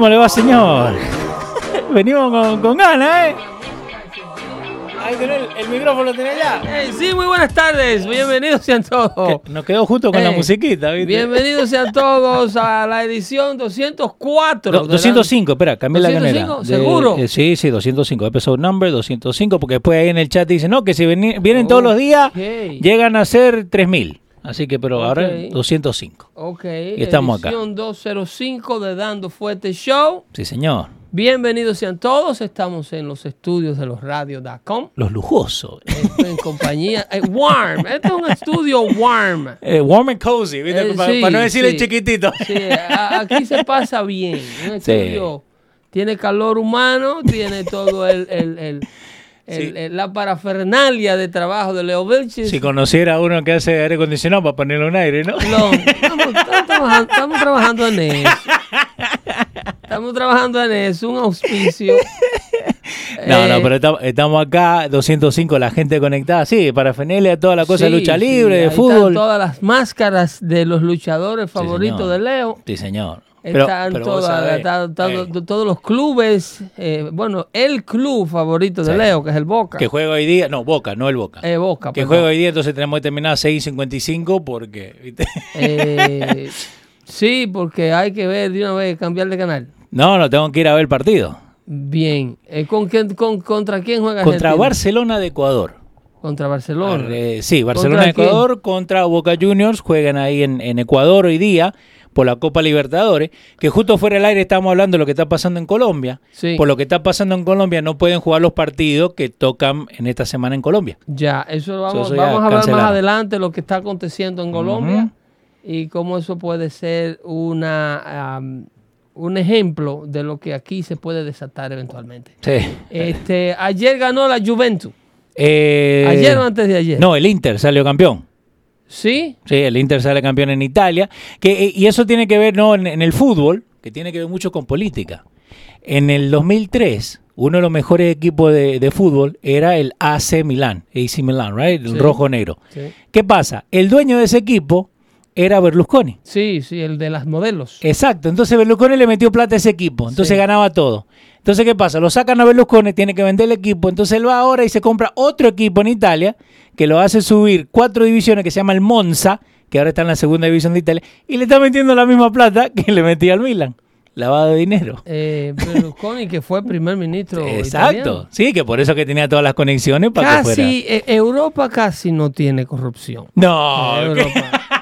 ¿Cómo le va, señor? Venimos con, con ganas, ¿eh? Ahí tenés el, el micrófono, tenés ya. Hey, sí, muy buenas tardes. Bienvenidos sean todos. Que nos quedó justo con la Eh, musiquita, ¿viste? Bienvenidos sean todos a la edición 204. No, de la- 205, espera, cambié la 205, canela. ¿seguro? eh, sí, sí, 205, episode number 205, porque después ahí en el chat dicen, no, que si vienen todos los días, llegan a ser 3000. Así que, pero ahora Ok. 205. Ok, estamos acá. edición 205 de Dando Fuerte Show. Sí, señor. Bienvenidos sean todos. Estamos en los estudios de los radios.com. Los lujosos. Estoy en compañía. eh, warm. Este es un estudio warm. Eh, warm and cozy, ¿viste? Eh, para, sí, para no decirle sí. chiquitito. Sí, aquí se pasa bien. Un Sí. estudio tiene calor humano, tiene todo el, el- el- el- la parafernalia de trabajo de Leo Vilches. Si conociera a uno que hace aire acondicionado para ponerle un aire, ¿no? Lo- estamos, estamos trabajando, estamos trabajando en eso. Estamos trabajando en eso, un auspicio. No, no, Eh, pero estamos, estamos acá, 205, la gente conectada, sí, para Fenelia, toda la cosa de lucha libre, de están fútbol. todas las máscaras de los luchadores favoritos de Leo. Sí, señor. Pero- Están pero todas- sabés, eh, todos los clubes, eh, bueno, el club favorito de Sí. Leo, que es el Boca. que juega hoy día, no, Boca, no el Boca. Eh, Boca, que perdón. juega hoy día, entonces tenemos que terminar a 6.55 porque, ¿viste? Eh, sí, porque hay que ver de una vez, cambiar de canal. No, no, tengo que ir a ver el partido. Bien. Eh, ¿con quién, con, ¿Contra quién juega Contra Argentina? Barcelona de Ecuador. Contra Barcelona. Sí, Barcelona de. Ecuador contra Boca Juniors juegan ahí en, en Ecuador hoy día por la Copa Libertadores, que justo fuera del aire estamos hablando de lo que está pasando en Colombia. Sí. Por lo que está pasando en Colombia no pueden jugar los partidos que tocan en esta semana en Colombia. Ya, eso vamos, Eso ya vamos a hablar más adelante lo que está aconteciendo en Colombia y cómo eso puede ser una am, un ejemplo de lo que aquí se puede desatar eventualmente. Sí. Este, ayer ganó la Juventus. Eh, Ayer o antes de ayer. No, el Inter salió campeón. ¿Sí? Sí, el Inter sale campeón en Italia. Que, eh, y eso tiene que ver, no, en, en el fútbol, que tiene que ver mucho con política. En el 2003, uno de los mejores equipos de, de fútbol era el AC Milan, AC Milan, right? El Sí. rojo-negro. Sí. ¿Qué pasa? El dueño de ese equipo era Berlusconi. Sí, sí, el de las modelos. Exacto, entonces Berlusconi le metió plata a ese equipo, entonces Sí. ganaba todo. Entonces, ¿qué pasa? Lo sacan a Berlusconi, tiene que vender el equipo, entonces él va ahora y se compra otro equipo en Italia que lo hace subir cuatro divisiones que se llama el Monza, que ahora está en la segunda división de Italia, y le está metiendo la misma plata que le metía al Milan. lavado de dinero. Eh, Berlusconi, que fue primer ministro. Exacto. italiano. Sí, que por eso que tenía todas las conexiones para que fuera. Eh, Europa casi no tiene corrupción. No, Europa.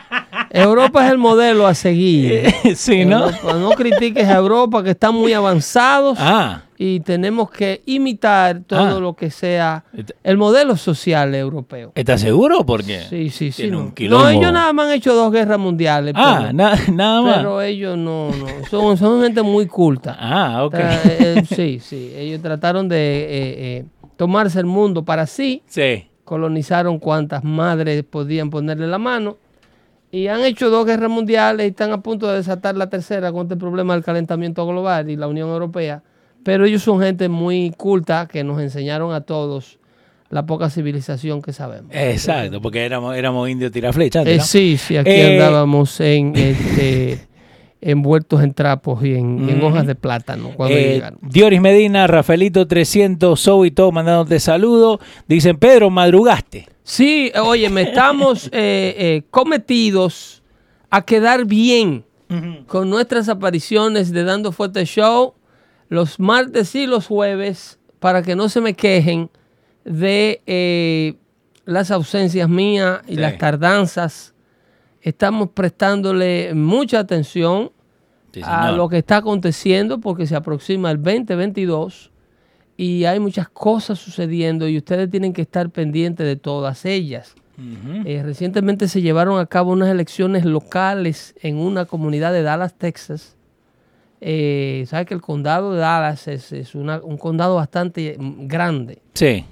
Europa es el modelo a seguir. sí, ¿no? No critiques a Europa, que están muy avanzados Ah, y tenemos que imitar todo Ah. lo que sea el modelo social europeo. ¿estás seguro? Porque Sí, sí, sí. No. No, ellos nada más han hecho dos guerras mundiales. Ah, pero, na- nada más. pero ellos no, no. Son, son gente muy culta. Ah, ok. Tra- eh, sí, sí. Ellos trataron de eh, eh, tomarse el mundo para sí, Sí. colonizaron cuantas madres podían ponerle la mano y han hecho dos guerras mundiales y están a punto de desatar la tercera con este problema del calentamiento global y la Unión Europea. Pero ellos son gente muy culta que nos enseñaron a todos la poca civilización que sabemos. Exacto, porque éramos, éramos indios tiraflechas. Eh, ¿no? sí, sí, aquí Eh, andábamos en este, envueltos en trapos y en, hojas de plátano cuando Eh, llegaron. Dioris Medina, Rafaelito 300, Zoe y todo mandándote saludos. Dicen, Pedro, madrugaste. Sí, oye, me estamos eh, eh, cometidos a quedar bien con nuestras apariciones de Dando Fuerte Show los martes y los jueves para que no se me quejen de eh, las ausencias mías y Sí. las tardanzas. Estamos prestándole mucha atención Sí, a lo que está aconteciendo porque se aproxima el 2022 y hay muchas cosas sucediendo y ustedes tienen que estar pendientes de todas ellas. Eh, recientemente se llevaron a cabo unas elecciones locales en una comunidad de Dallas, Texas. Eh, Sabes que el condado de Dallas es, es una- un condado bastante grande. Sí.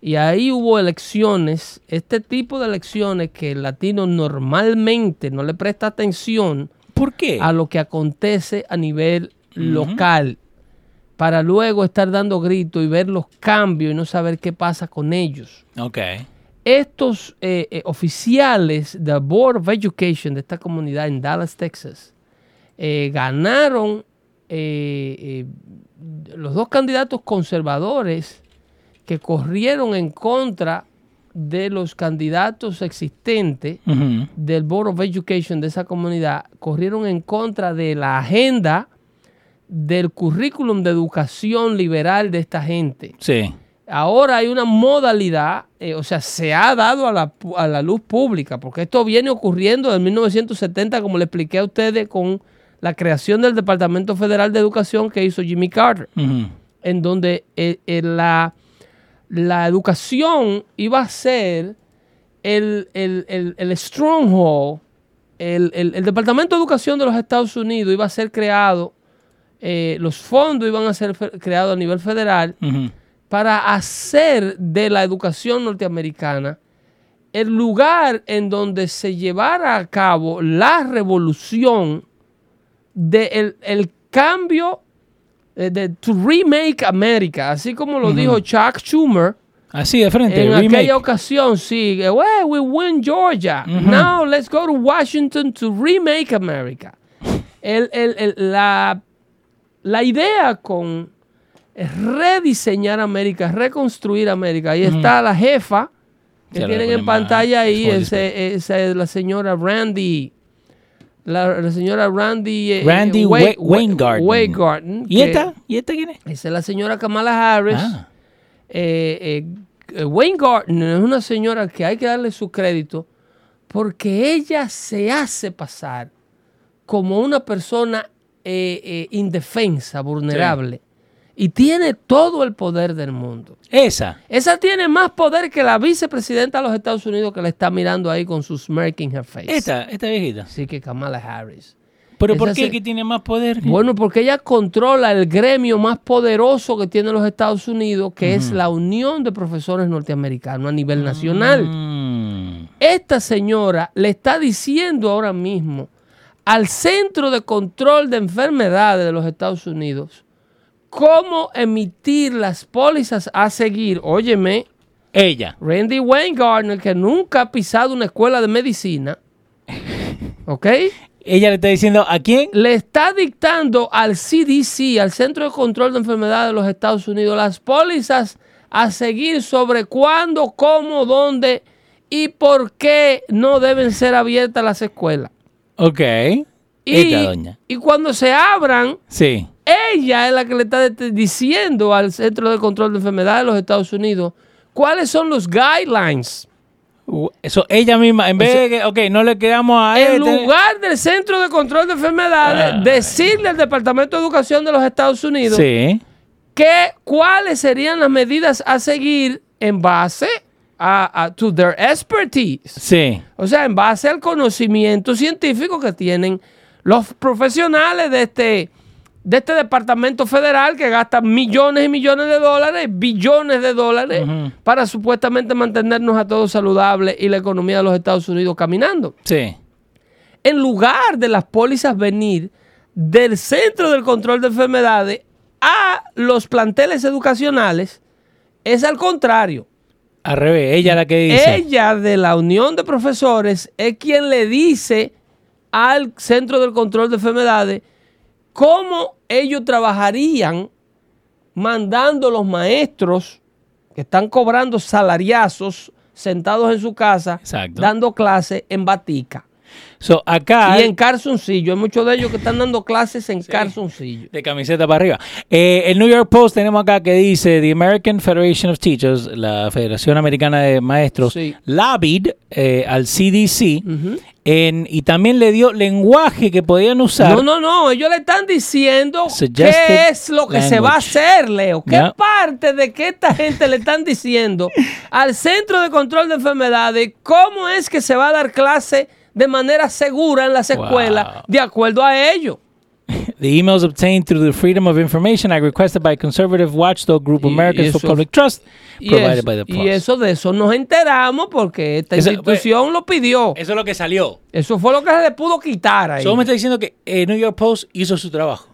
Y ahí hubo elecciones, este tipo de elecciones que el latino normalmente no le presta atención ¿Por qué? a lo que acontece a nivel local, para luego estar dando gritos y ver los cambios y no saber qué pasa con ellos. Ok. Estos eh, eh, oficiales del Board of Education de esta comunidad en Dallas, Texas, eh, ganaron eh, eh, los dos candidatos conservadores que corrieron en contra de los candidatos existentes del Board of Education de esa comunidad corrieron en contra de la agenda del currículum de educación liberal de esta gente. Sí. Ahora hay una modalidad, eh, o sea, se ha dado a la, a la luz pública, porque esto viene ocurriendo en 1970, como le expliqué a ustedes, con la creación del Departamento Federal de Educación que hizo Jimmy Carter en donde eh, eh, la, la educación iba a ser el, el, el, el stronghold, el, Departamento de Educación de los Estados Unidos iba a ser creado, eh, los fondos iban a ser creados a nivel federal para hacer de la educación norteamericana el lugar en donde se llevara a cabo la revolución del el cambio eh, de to remake America, así como lo dijo Chuck Schumer Así de frente. en remake. aquella ocasión, sí, "Well, we win Georgia. Now let's go to Washington to remake America. El- el- el- la, la idea con rediseñar América, reconstruir América. Ahí está la jefa que Se tienen en pantalla ahí, ese- esa es la señora Randy. La, la señora Randy, eh, Randy eh, Wa- Wa- Weingarten. Weingarten, ¿Y esta? ¿Y esta quién es? esa es la señora Kamala Harris. Ah. Eh, eh, eh, Wayne es una señora que hay que darle su crédito porque ella se hace pasar como una persona indefensa, vulnerable. Y tiene todo el poder del mundo. Esa. Esa tiene más poder que la vicepresidenta de los Estados Unidos que le está mirando ahí con su smirk in her face. Esta, esta viejita. Así que Kamala Harris. ¿Pero Esa por qué se- que tiene más poder? Bueno, porque ella controla el gremio más poderoso que tiene los Estados Unidos, que es la Unión de Profesores Norteamericanos a nivel nacional. Mm. Esta señora le está diciendo ahora mismo al Centro de Control de Enfermedades de los Estados Unidos cómo emitir las pólizas a seguir. Óyeme, Ella. Randy Wayne Gardner, que nunca ha pisado una escuela de medicina, ¿ok? Ella le está diciendo a quién? le está dictando al CDC, al Centro de Control de Enfermedades de los Estados Unidos, las pólizas a seguir sobre cuándo, cómo, dónde y por qué no deben ser abiertas las escuelas. Ok. Y, Esta doña. y cuando se abran, Sí. Ella es la que le está diciendo al Centro de Control de Enfermedades de los Estados Unidos cuáles son los guidelines. Uh, Eso, ella misma, en vez de que, ok, no le quedamos a En este- lugar del Centro de Control de Enfermedades, Ah. decirle al Departamento de Educación de los Estados Unidos Sí. que cuáles serían las medidas a seguir en base a, a to their expertise. Sí. O sea, en base al conocimiento científico que tienen los profesionales de este, de este departamento federal que gasta millones y millones de dólares, billones de dólares, para supuestamente mantenernos a todos saludables y la economía de los Estados Unidos caminando. Sí. En lugar de las pólizas venir del Centro del Control de Enfermedades a los planteles educacionales, es al contrario. Al revés, ella la que dice. Ella de la Unión de Profesores es quien le dice al Centro del Control de Enfermedades cómo ellos trabajarían mandando los maestros que están cobrando salariazos sentados en su casa, Exacto. dando clases en batica. So, acá. Y en calzoncillo. Hay muchos de ellos que están dando clases en calzoncillo. De camiseta para arriba. Eh, el New York Post tenemos acá que dice: The American Federation of Teachers, la Federación Americana de Maestros, Sí. lobbied eh, al CDC en- y también le dio lenguaje que podían usar. No, no, no. Ellos le están diciendo Suggested qué es lo que se va a hacer, Leo. ¿Qué parte de que esta gente le están diciendo al Centro de Control de Enfermedades cómo es que se va a dar clase de manera segura en las Wow. escuelas de acuerdo a ellos? The emails obtained through the Freedom of Information Act requested by conservative watchdog group Y- y Americans for eso- Public Trust Y provided eso, by the y Post. eso de eso nos enteramos porque esta Eso- institución lo pidió. Eso es lo que salió. Eso fue lo que se le pudo quitar ahí. Solo me está diciendo que el New York Post hizo su trabajo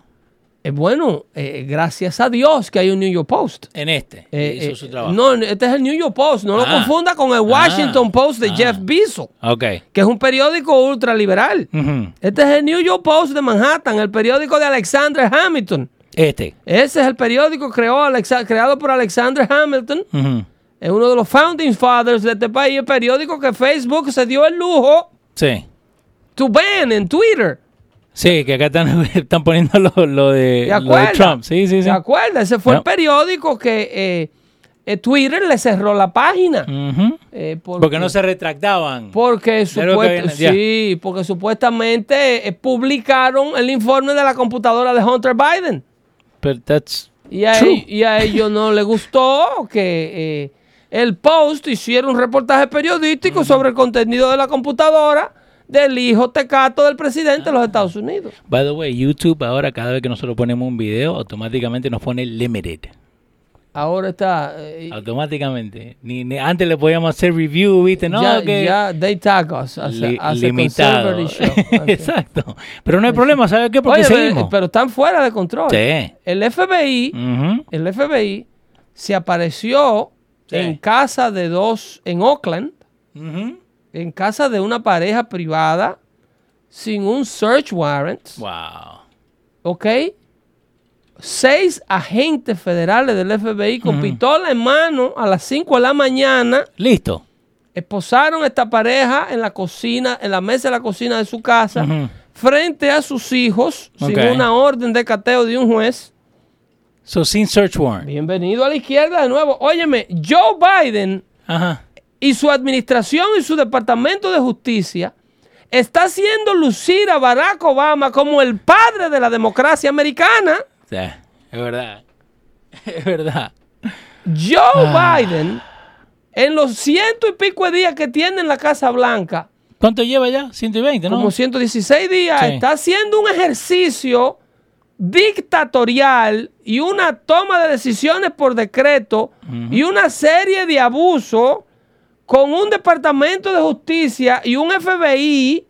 Eh, bueno, eh, gracias a Dios que hay un New York Post. en este. Eh, hizo eh, su trabajo. no, este es el New York Post. No lo Ah. confunda con el Washington Ah. Post de Ah. Jeff Bezos, Ok. que es un periódico ultraliberal. Ujú. Este es el New York Post de Manhattan, el periódico de Alexander Hamilton. Este. Ese es el periódico creó Alexa- creado por Alexander Hamilton. Es uno de los founding fathers de este país. El periódico que Facebook se dio el lujo Sí. to ban en Twitter. Sí, que acá están, están poniendo lo, lo de, ¿Te lo de? Trump. Sí, sí, sí. ¿Te acuerdas? Ese fue No. el periódico que eh, eh, Twitter le cerró la página. Eh, Porque no se retractaban. Porque, supuest- sí, porque supuestamente eh, publicaron el informe de la computadora de Hunter Biden. But that's Y a, true. y a ellos no les gustó que eh, el Post hiciera un reportaje periodístico sobre el contenido de la computadora del hijo tecato del presidente de los Estados Unidos. By the way, YouTube ahora cada vez que nosotros ponemos un video, automáticamente nos pone limited. Ahora está... eh, Automáticamente. Ni, ni- antes le podíamos hacer review, ¿viste? No, ya, que ya they tag us as a- li- as a limitado. show. Exacto. Pero no hay problema, ¿sabes qué? Porque Oye, seguimos. pero están fuera de control. Sí. El FBI el FBI se apareció Sí. en casa de dos, en Oakland, Ujú. En casa de una pareja privada, sin un search warrant, Wow. ¿ok? Seis agentes federales del FBI con pistola en mano a las 5 de la mañana Listo. esposaron a esta pareja en la cocina, en la mesa de la cocina de su casa, frente a sus hijos, sin una orden de cateo de un juez. So, sin search warrant. Bienvenido a la izquierda de nuevo. Óyeme, Joe Biden Ajá. Y su administración y su departamento de justicia está haciendo lucir a Barack Obama como el padre de la democracia americana. Sí, es verdad. Es verdad. Joe Ah. Biden, en los ciento y pico de días que tiene en la Casa Blanca, ¿Cuánto lleva ya? 120, ¿no? como 116 días, Sí. está haciendo un ejercicio dictatorial y una toma de decisiones por decreto y una serie de abusos con un departamento de justicia y un FBI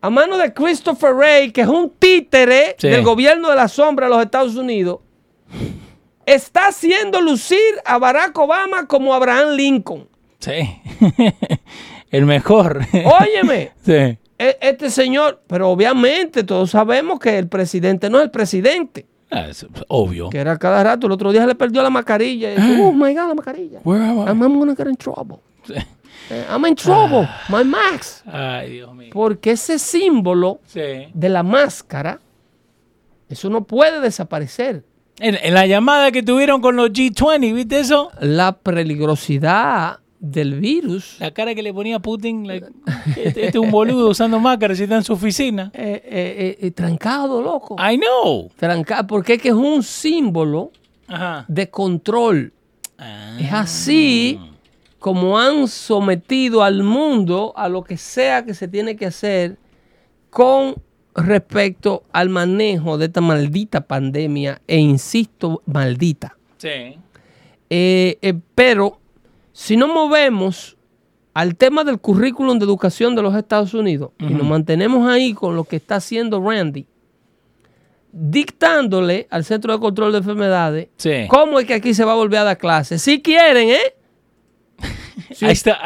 a mano de Christopher Wray, que es un títere Sí. del gobierno de la sombra de los Estados Unidos, está haciendo lucir a Barack Obama como Abraham Lincoln. Sí. El mejor. Óyeme, sí. e- este señor, pero obviamente todos sabemos que el presidente no es el presidente, Ah, es obvio. que era cada rato. El otro día se le perdió la mascarilla. Y dice, oh my God, la mascarilla. Where am I? I'm, I'm gonna get in trouble. Eh, I'm in trouble, my max. Ay, Dios mío. Porque ese símbolo Sí. de la máscara, eso no puede desaparecer. En, en la llamada que tuvieron con los G20, ¿viste eso? La peligrosidad del virus La cara que le ponía Putin, like, este, este es un boludo usando máscara si está en su oficina. eh, eh, eh, trancado, loco. I know. Trancado, porque es que es un símbolo Ajá. de control. Ah. Es así como han sometido al mundo a lo que sea que se tiene que hacer con respecto al manejo de esta maldita pandemia, e insisto, maldita. Sí. Eh, eh, pero si no movemos al tema del currículum de educación de los Estados Unidos y nos mantenemos ahí con lo que está haciendo Randy, dictándole al Centro de Control de Enfermedades Sí. cómo es que aquí se va a volver a dar clases. Si quieren, ¿eh? Ahí está.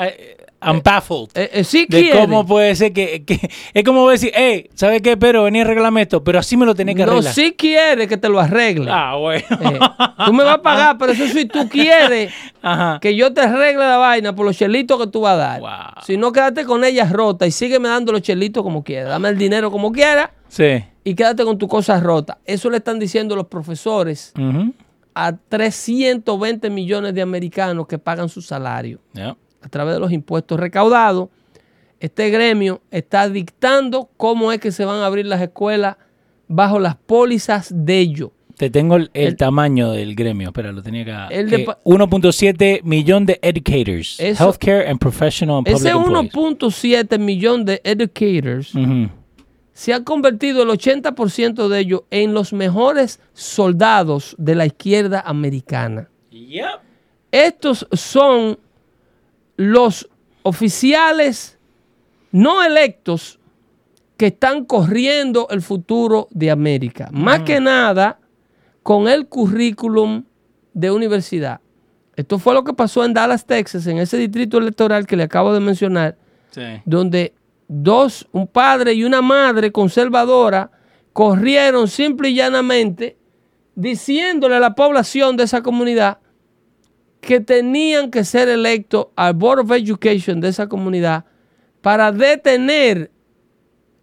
I'm baffled. Eh, eh, si de cómo puede ser que, que- es como decir, hey, ¿sabes qué? Pero vení a arreglarme esto, pero así me lo tenés que no, arreglar. si quiere que te lo arregle. Ah, bueno. Eh, tú me vas a pagar, pero eso si tú quieres Ajá. que yo te arregle la vaina por los chelitos que tú vas a dar. Wow. Si no, quédate con ellas rotas y sígueme dando los chelitos como quieras. Dame el dinero como quieras Sí. y quédate con tus cosas rotas. Eso le están diciendo los profesores Ujú. A 320 millones de americanos que pagan su salario Yeah. a través de los impuestos recaudados. Este gremio está dictando cómo es que se van a abrir las escuelas bajo las pólizas de ellos. Te tengo el, el El- tamaño del gremio. Espera, lo tenía acá. El de Eh, pa- 1.7 millón de educators. Eso- healthcare and professional and public Ese employees. 1.7 millón de educators. Se ha convertido el 80% de ellos en los mejores soldados de la izquierda americana. Yep. Estos son los oficiales no electos que están corriendo el futuro de América. Más que nada con el currículum de universidad. Esto fue lo que pasó en Dallas, Texas, en ese distrito electoral que le acabo de mencionar, Sí. donde dos, un padre y una madre conservadora, corrieron simple y llanamente diciéndole a la población de esa comunidad que tenían que ser electos al Board of Education de esa comunidad para detener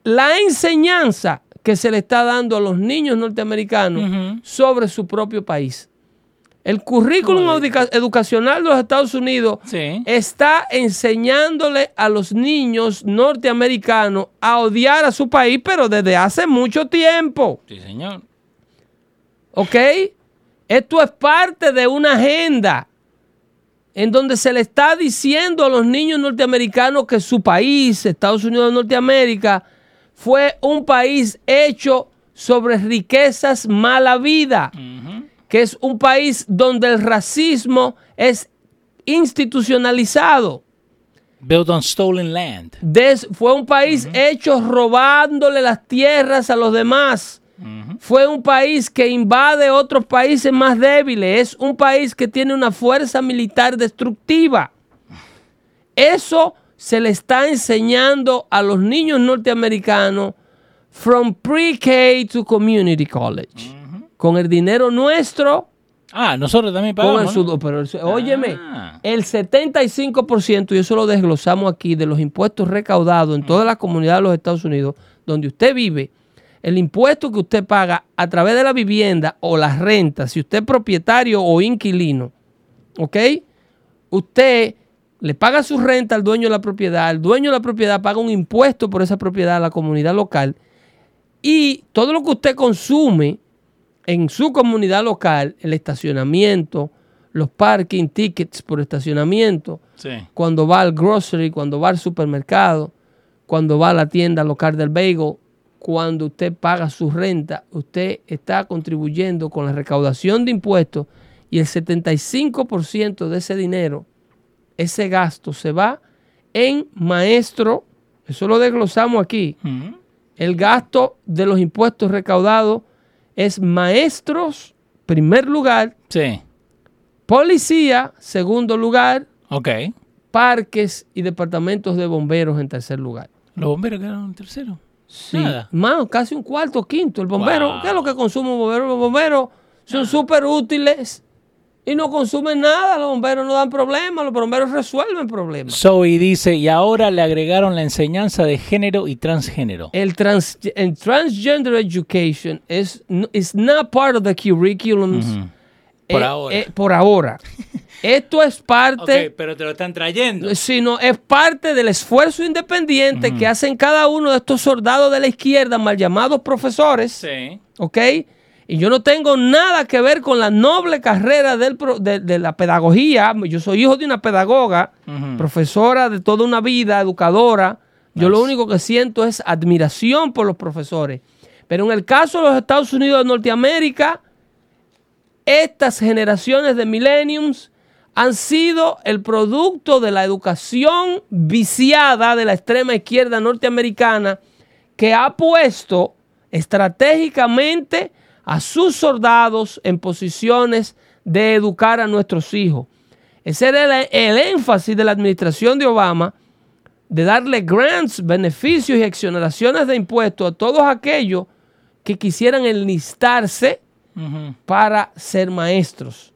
la enseñanza que se le está dando a los niños norteamericanos sobre su propio país. El currículum educa- educacional de los Estados Unidos Sí. está enseñándole a los niños norteamericanos a odiar a su país, pero desde hace mucho tiempo. Sí, señor. ¿Ok? Esto es parte de una agenda en donde se le está diciendo a los niños norteamericanos que su país, Estados Unidos de Norteamérica, fue un país hecho sobre riquezas mala vida, que es un país donde el racismo es institucionalizado. Built on stolen land. Des- fue un país hecho robándole las tierras a los demás. Fue un país que invade otros países más débiles. Es un país que tiene una fuerza militar destructiva. Eso se le está enseñando a los niños norteamericanos from pre-K to community college. Con el dinero nuestro, Ah, nosotros también con el pagamos. ¿no? sudor. Pero el óyeme, Ah. el 75%, y eso lo desglosamos aquí, de los impuestos recaudados en toda la comunidad de los Estados Unidos, donde usted vive, el impuesto que usted paga a través de la vivienda o la renta, si usted es propietario o inquilino, ¿ok? Usted le paga su renta al dueño de la propiedad, el dueño de la propiedad paga un impuesto por esa propiedad a la comunidad local y todo lo que usted consume en su comunidad local, el estacionamiento, los parking tickets por estacionamiento, Sí. cuando va al grocery, cuando va al supermercado, cuando va a la tienda local del bagel, cuando usted paga su renta, usted está contribuyendo con la recaudación de impuestos y el 75% de ese dinero, ese gasto se va en maestro, eso lo desglosamos aquí, el gasto de los impuestos recaudados es maestros, primer lugar, Sí. policía, segundo lugar, Ok. parques y departamentos de bomberos en tercer lugar. Los bomberos quedaron en tercero. Sí, Nada. más, casi un cuarto, quinto. El bombero, Wow. ¿qué es lo que consume un bombero? Los bomberos son súper útiles Y no consumen nada, los bomberos no dan problemas, los bomberos resuelven problemas. Zoe dice, y ahora le agregaron la enseñanza de género y transgénero. El, trans, el transgender education is, is not part of the curriculums. Por eh, ahora. eh, por ahora. Esto es parte, Ok, pero te lo están trayendo. sino es parte del esfuerzo independiente que hacen cada uno de estos soldados de la izquierda, mal llamados profesores. Sí. ¿ok? Y yo no tengo nada que ver con la noble carrera del pro- de, de la pedagogía. Yo soy hijo de una pedagoga, profesora de toda una vida, educadora. Yo lo único que siento es admiración por los profesores. Pero en el caso de los Estados Unidos de Norteamérica, estas generaciones de millenniums han sido el producto de la educación viciada de la extrema izquierda norteamericana que ha puesto estratégicamente a sus soldados en posiciones de educar a nuestros hijos. Ese era el, el énfasis de la administración de Obama de darle grants, beneficios y exoneraciones de impuestos a todos aquellos que quisieran enlistarse para ser maestros.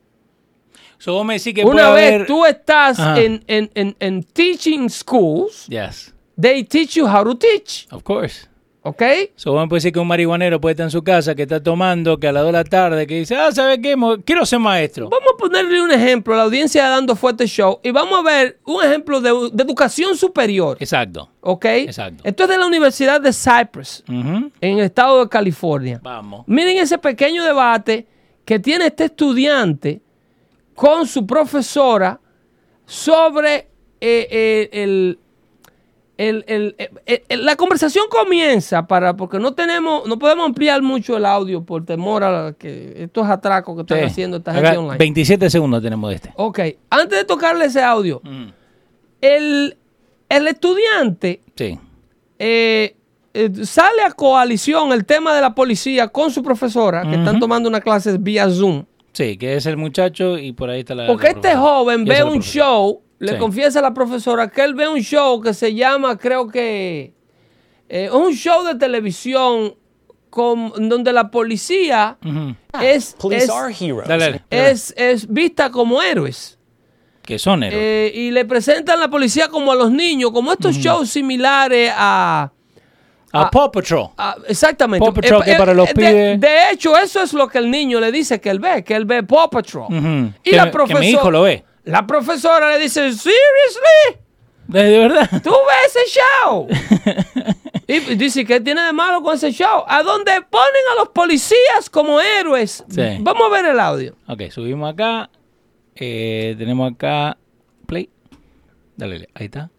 So, me que Una vez haber... tú estás en, en- en- en teaching schools, Yes, they teach you how to teach, of course. ¿Ok? So, me puede decir que un marihuanero puede estar en su casa, que está tomando, que a las 2 de la tarde, que dice, ah, ¿sabes qué? Quiero ser maestro. Vamos a ponerle un ejemplo a la audiencia de Dando Fuerte Show y vamos a ver un ejemplo de, de educación superior, Exacto. ¿ok? Exacto. Esto es de la Universidad de Cypress, en el estado de California. Vamos. Miren ese pequeño debate que tiene este estudiante con su profesora sobre eh, eh, el, el- el- eh, eh, la conversación comienza para porque no tenemos no podemos ampliar mucho el audio por temor a que estos atracos que están Sí. haciendo esta Acá, gente online. 27 segundos tenemos de este. Ok, antes de tocarle ese audio, Mm. el, el estudiante Sí. eh, eh, sale a coalición el tema de la policía con su profesora, que están tomando una clase vía Zoom. Sí, que es el muchacho y por ahí está la. Porque la este joven ve un profesora. show, le Sí. confiesa a la profesora que él ve un show que se llama, creo que, eh, un show de televisión con, donde la policía Ujú. es, Police es, are heroes. Dale, dale, dale. es, es vista como héroes. Que son héroes. Eh, y le presentan la policía como a los niños, como estos shows similares a... a Paw Patrol. Ah, exactamente. Paw Patrol, que para los de, pibes- de hecho, eso es lo que el niño le dice que él ve, que él ve Paw Patrol. Y Que- la que profesora. mi hijo lo ve. La profesora le dice, seriously, ¿De verdad? tú ves ese show. y dice, ¿qué tiene de malo con ese show? A donde ponen a los policías como héroes. Sí. Vamos a ver el audio. Ok, subimos acá. Eh, tenemos acá. Play. Dale, ahí está.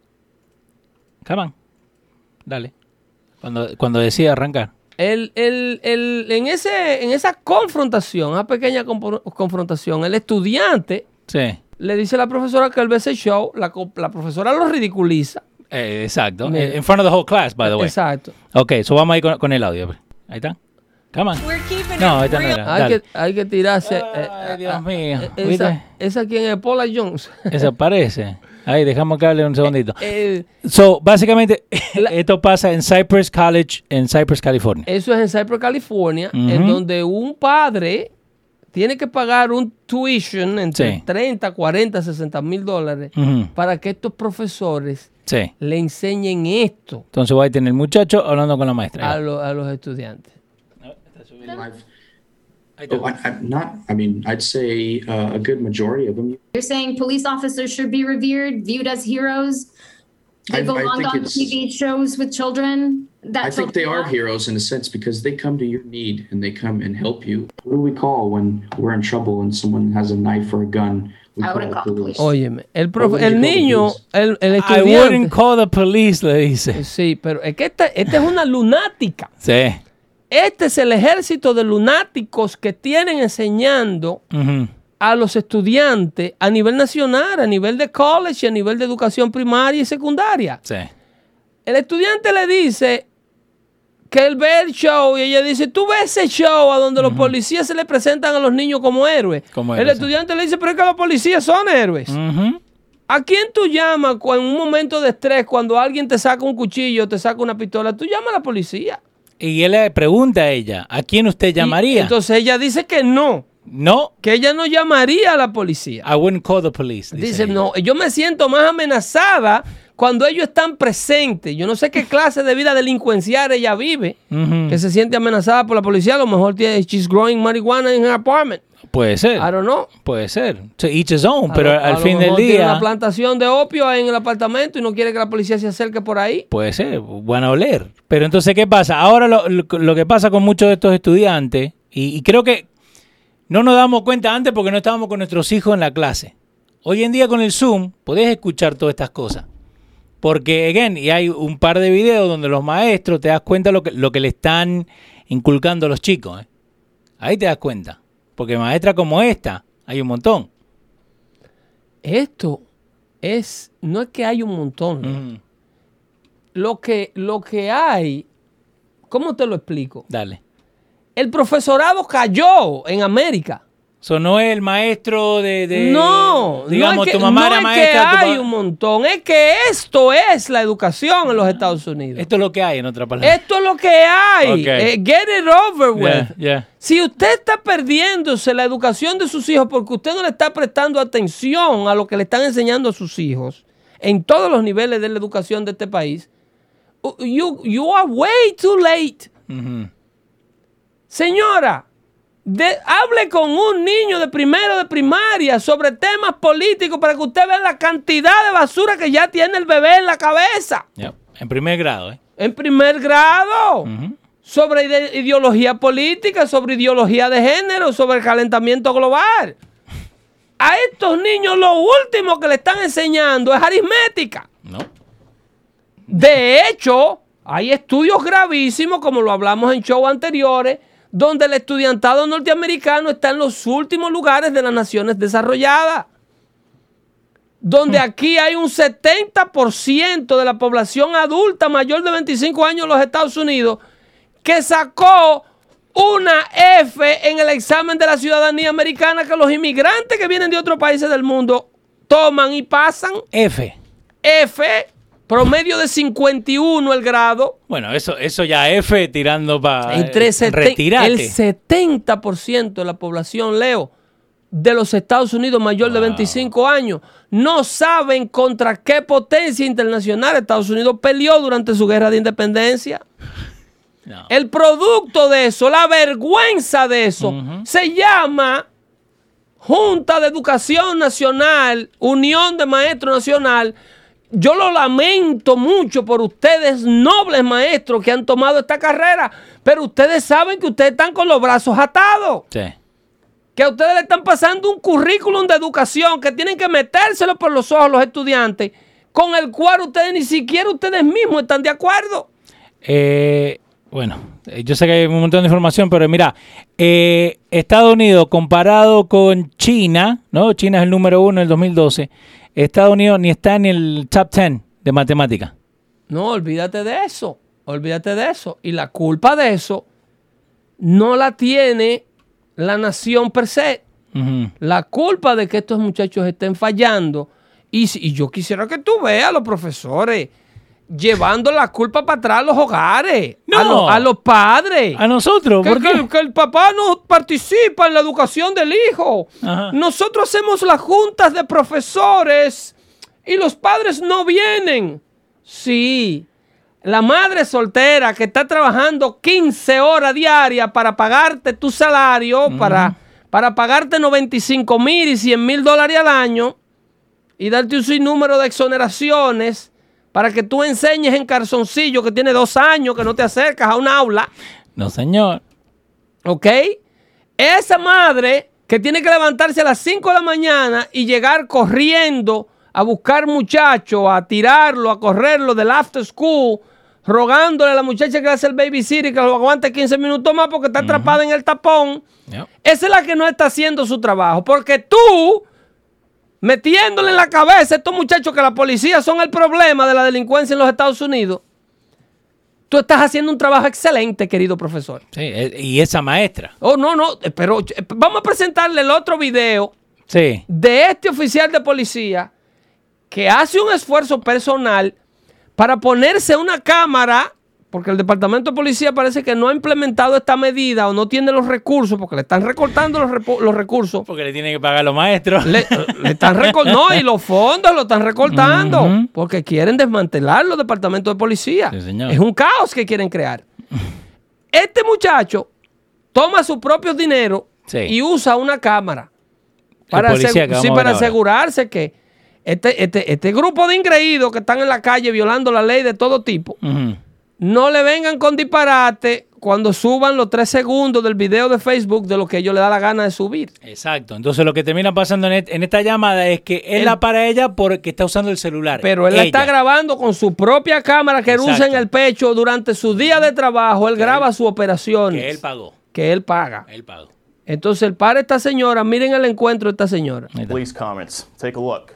Come on. Dale. Cuando, cuando decida arrancar. El, el- el- en, ese, en esa confrontación, una pequeña confrontación, el estudiante Sí. Le dice a la profesora que él ve ese show, la, la profesora lo ridiculiza. Eh, exacto. Mira. In front of the whole class, by the way. Exacto. Ok, so vamos ahí con, con el audio. Ahí está. Come on. No, esta no era. Hay que, hay que tirarse. eh, Ay, Dios ah, mío. eh, Esa, esa quién es Paula Jones. Esa parece. Ahí, dejamos que hable un segundito. Eh, So, básicamente, esto pasa en Cypress College, en Cypress, California. eso es en Cypress, California, en donde un padre tiene que pagar un tuition entre Sí. 30, 40, 60 mil dólares Ujú. para que estos profesores Sí. le enseñen esto Entonces, va a tener el muchacho hablando con la maestra. a, lo- a los estudiantes. I've, oh, I, I'm not. I mean, I'd say uh, a good majority of them. You're saying police officers should be revered, viewed as heroes. They I- I belong on TV shows with children. That I think they are heroes in a sense because they come to your need and they come and help you. Who do we call when we're in trouble and someone has a knife or a gun? We I call wouldn't the call the police. Óyeme, el, profe- el niño, el, el I estudiante. wouldn't call the police, le dice. Sí, pero es que esta, esta es una lunática. Sí. Este es el ejército de lunáticos que tienen enseñando a los estudiantes a nivel nacional, a nivel de college, y a nivel de educación primaria y secundaria. Sí. El estudiante le dice que él ve el show y ella dice, tú ves ese show a donde los policías se le presentan a los niños como héroes. Como el sí. estudiante le dice, pero es que los policías son héroes. ¿A quién tú llamas en un momento de estrés cuando alguien te saca un cuchillo, te saca una pistola? Tú llamas a la policía. Y él le pregunta a ella, ¿a quién usted Y llamaría? entonces ella dice que no. No, que ella no llamaría a la policía. I wouldn't call the police. Dice, no, yo me siento más amenazada cuando ellos están presentes. Yo no sé qué clase de vida delincuencial ella vive, que se siente amenazada por la policía. A lo mejor tiene, she's growing marijuana in her apartment. Puede ser. I don't know. Puede ser. To each his own, pero lo- al fin del mejor tiene día. una plantación de opio en el apartamento y no quiere que la policía se acerque por ahí. Puede ser, van a oler. Pero entonces, ¿qué pasa? Ahora lo, lo- lo que pasa con muchos de estos estudiantes, y, y creo que no nos damos cuenta antes porque no estábamos con nuestros hijos en la clase. Hoy en día con el Zoom podés escuchar todas estas cosas. Porque, again, y hay un par de videos donde los maestros te das cuenta lo que, lo que le están inculcando a los chicos. ¿eh? Ahí te das cuenta. Porque maestra como esta, hay un montón. Esto es, no es que hay un montón. Ujú. Lo, que, lo que hay, ¿cómo te lo explico? Dale. El profesorado cayó en América. Eso no es el maestro de, de- no, digamos, no es que, tu mamá no era es maestra. que hay un montón, es que esto es la educación en los Estados Unidos. Esto es lo que hay, en otra palabra. Esto es lo que hay. Eh, get it over with. Yeah, yeah. Si usted está perdiéndose la educación de sus hijos porque usted no le está prestando atención a lo que le están enseñando a sus hijos en todos los niveles de la educación de este país, you, you are way too late. Ujú. Señora, de- hable con un niño de primero de primaria sobre temas políticos para que usted vea la cantidad de basura que ya tiene el bebé en la cabeza. En primer grado, ¿eh? En primer grado. Sobre ide- ideología política, sobre ideología de género, sobre el calentamiento global. A estos niños lo último que le están enseñando es aritmética. No. De hecho, hay estudios gravísimos, como lo hablamos en shows anteriores, donde el estudiantado norteamericano está en los últimos lugares de las naciones desarrolladas. Donde aquí hay un 70% de la población adulta mayor de 25 años en los Estados Unidos que sacó una F en el examen de la ciudadanía americana que los inmigrantes que vienen de otros países del mundo toman y pasan. F. F, promedio de 51 el grado. Bueno, eso, eso ya F tirando para Entre seten- retirate. el 70% de la población, Leo, de los Estados Unidos mayor de 25 años, no saben contra qué potencia internacional Estados Unidos peleó durante su guerra de independencia. No. El producto de eso, la vergüenza de eso, se llama Junta de Educación Nacional, Unión de Maestros Nacional. Yo lo lamento mucho por ustedes, nobles maestros que han tomado esta carrera, pero ustedes saben que ustedes están con los brazos atados, Sí. que a ustedes le están pasando un currículum de educación que tienen que metérselo por los ojos los estudiantes, con el cual ustedes ni siquiera ustedes mismos están de acuerdo. Eh, bueno, eh, yo sé que hay un montón de información, pero mira, eh, Estados Unidos comparado con China, ¿no? China es el número uno en el 2012. Estados Unidos ni está en el top 10 de matemáticas. No, olvídate de eso. Olvídate de eso. Y la culpa de eso no la tiene la nación per se. La culpa de que estos muchachos estén fallando. Y, si- y yo quisiera que tú veas a los profesores llevando la culpa para atrás a los hogares, a, No. los- a los padres. A nosotros, Que, ¿por qué? que- que el papá no participa en la educación del hijo. Ajá. Nosotros hacemos las juntas de profesores y los padres no vienen. Sí, la madre soltera que está trabajando 15 horas diarias para pagarte tu salario, para, para pagarte 95 mil y 100 mil dólares al año y darte un sinnúmero de exoneraciones para que tú enseñes en calzoncillo que tiene dos años que no te acercas a un aula. No, señor. ¿Ok? Esa madre que tiene que levantarse a las 5 de la mañana y llegar corriendo a buscar muchacho, a tirarlo, a correrlo del after school, rogándole a la muchacha que hace el babysitter que lo aguante 15 minutos más porque está atrapada en el tapón. Yep. Esa es la que no está haciendo su trabajo. Porque tú, metiéndole en la cabeza a estos muchachos que la policía son el problema de la delincuencia en los Estados Unidos, tú estás haciendo un trabajo excelente, querido profesor. Sí, eh, y esa maestra. Oh, no, no, eh, pero eh, vamos a presentarle el otro video Sí. de este oficial de policía que hace un esfuerzo personal para ponerse una cámara porque el departamento de policía parece que no ha implementado esta medida o no tiene los recursos, porque le están recortando los, recursos. Porque le tienen que pagar a los maestros. Le, le están no, y los fondos lo están recortando, porque quieren desmantelar los departamentos de policía. Sí, señor. Es un caos que quieren crear. Este muchacho toma su propio dinero Sí. y usa una cámara para, sí, para ahora. asegurarse que este, este, este grupo de ingreídos que están en la calle violando la ley de todo tipo. No le vengan con disparate cuando suban los tres segundos del video de Facebook de lo que ellos le da la gana de subir. Exacto. Entonces lo que termina pasando en, et- en esta llamada es que él Él- la para ella porque está usando el celular. Pero él la está Ella. grabando con su propia cámara que él usa en el pecho durante su día de trabajo. Él graba sus operaciones. Que él pagó. que él paga. Él pagó. Entonces él para a esta señora. Miren el encuentro de esta señora. Police comments. Take a look.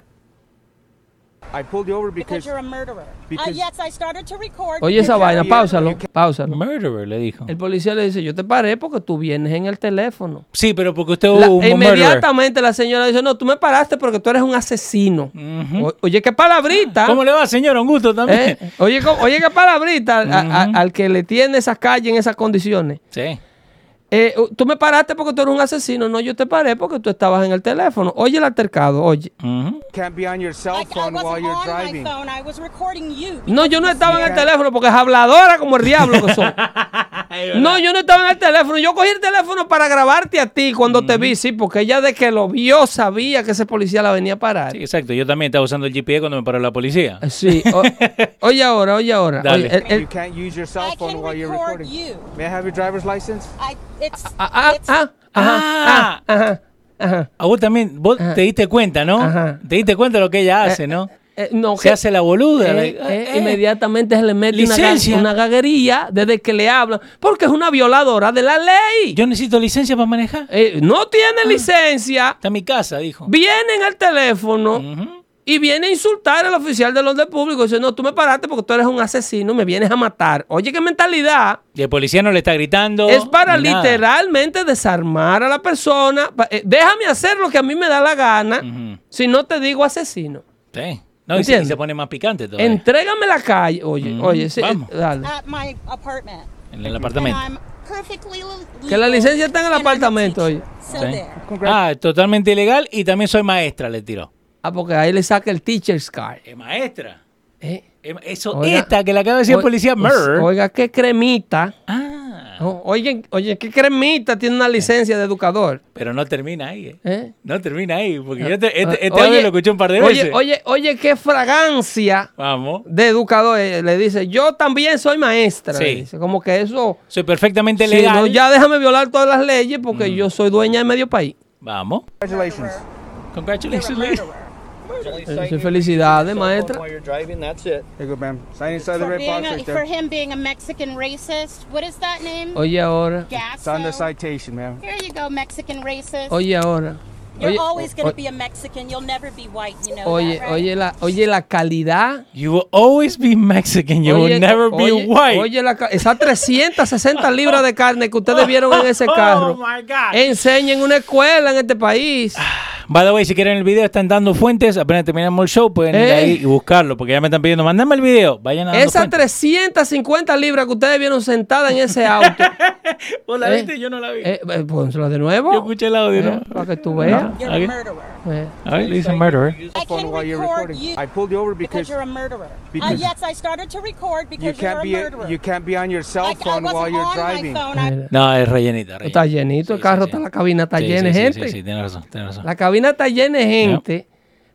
I pulled you over Because because you're a murderer. because- uh, yes, I started to record. Oye esa because vaina, páusalo, páusalo. Murderer, le dijo. El policía le dice, yo te paré porque tú vienes en el teléfono. Sí, pero porque usted La- hubo un murderer. inmediatamente la señora dice, no, tú me paraste porque tú eres un asesino. O- oye, qué palabrita. ¿Cómo le va, señor? Un gusto también. ¿Eh? Oye, ¿cómo- oye, qué palabrita a- a- al que le tiene esas calles en esas condiciones. Sí. Eh, tú me paraste porque tú eres un asesino. No, yo te paré porque tú estabas en el teléfono. Oye el altercado, oye. Can't be on your cell while you're driving. No, yo no estaba en el teléfono porque es habladora como el diablo que son. No, yo no estaba en el teléfono. Yo cogí el teléfono para grabarte a ti cuando te vi, sí, porque ella de que lo vio sabía que ese policía la venía a parar. Sí, exacto. Yo también estaba usando el GPS cuando me paró la policía. Sí. o- oye ahora, oye ahora. Dale. Oye, el- el- You can't use your cell phone while you're record recording. you. May I have your driver's license? I, it's, ah, ah, it's, ah, ajá, ah, ajá, ajá. A vos también, vos te diste cuenta, ¿no? Ajá. Te diste cuenta de lo que ella hace, ¿no? Eh, no, Se que- hace la boluda. Eh, eh, eh, Inmediatamente se le mete una, una gaguería desde que le hablan, porque es una violadora de la ley. Yo necesito licencia para manejar. Eh, no tiene licencia, Está en mi casa, dijo. viene en el teléfono Ujú. Y viene a insultar al oficial del orden público. Dice, no, tú me paraste porque tú eres un asesino, me vienes a matar. Oye, qué mentalidad. Y el policía no le está gritando. es para nada. literalmente desarmar a la persona. Eh, déjame hacer lo que a mí me da la gana, si no te digo asesino. Sí. No, y se, se pone más picante todavía. Entrégame la calle. Oye, oye, sí, vamos. eh, dale. at my apartment. en el apartamento. Que la licencia está en el and I'm a apartamento, oye. Sí. Ah, totalmente ilegal y también soy maestra, le tiró. Ah, porque ahí le saca el teacher's card. Es maestra. Eh, Es- Eso, Oiga, esta que le acaba de decir el policía, murder. Oiga, qué cremita. Ah, Oh, oye, oye, qué cremita tiene una licencia de educador. pero no termina ahí. eh. ¿eh? No termina ahí, porque yo te- este, este Oye, audio lo escuché un par de oye, veces. Oye, oye, qué fragancia Vamos. de educador. Eh, Le dice, yo también soy maestra. Sí. dice. Como que eso... Soy perfectamente legal. no, ya déjame violar todas las leyes porque yo soy dueña de medio país. Vamos. Congratulations. Congratulations, sí, felicidades, maestra. For, him being a Mexican racist. What is that name? Oye ahora. It's on the citation, ma'am. Here you go, Mexican racist. Oye ahora. You're Oye, always going to be a Mexican. Youll never be white. You know oye, that, right? oye, la, oye la calidad. You will always be Mexican. You Oye, will never be oye, white. Oye, la, esas 360 libras de carne que ustedes vieron en ese carro. Oh my God. Enseñen una escuela en este país. By the way, si quieren el video, están dando fuentes. Apenas terminamos el show, pueden ir ahí y buscarlo, porque ya me están pidiendo, mandame el video. Vayan a Esas 350 libras que ustedes vieron sentadas en ese auto. ¿Vos la eh, viste? Yo no la vi. eh, eh, pónselo de nuevo. Yo escuché el audio, eh, ¿no? para que tú veas. You're a murderer. Eh, A ver, le dice murderer. I can while you're record recording. you I pulled you over because because you're a murderer. Uh, because- yes, I started to record you because you're can't a be murderer. you can't be on your I, cell I phone wasn't while you're on driving. my phone. I, mira. No, es rellenita. rellenita. Está llenito, el Sí, carro sí, está, sí. la cabina está Sí, llena de sí, sí, gente. Sí, sí, tienes razón, tienes razón. La cabina está llena de gente,